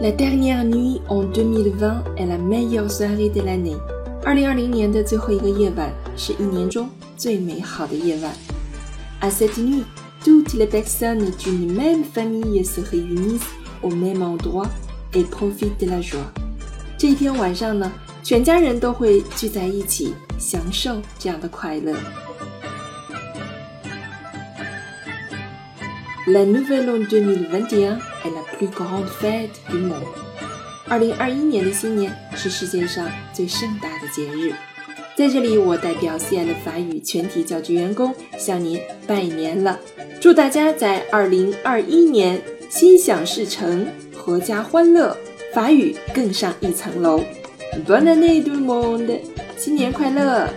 La dernière nuit en 2020 est la meilleure soirée de l'année。二零二零年的最后一个夜晚是一年中最美好的夜晚。À cette nuit, toutes les personnes d'une même famille se réunissent au même endroit et profitent de la joie。这一天晚上呢，全家人都会聚在一起，享受这样的快乐。 La Nouvelle en 2021 est la plus grande fête du monde。二零二一年的新年是世界上最盛大的节日。在这里，我代表西安的法语全体教职员工向您拜年了，祝大家在二零二一年心想事成，阖家欢乐，法语更上一层楼。Bonne année du monde，新年快乐！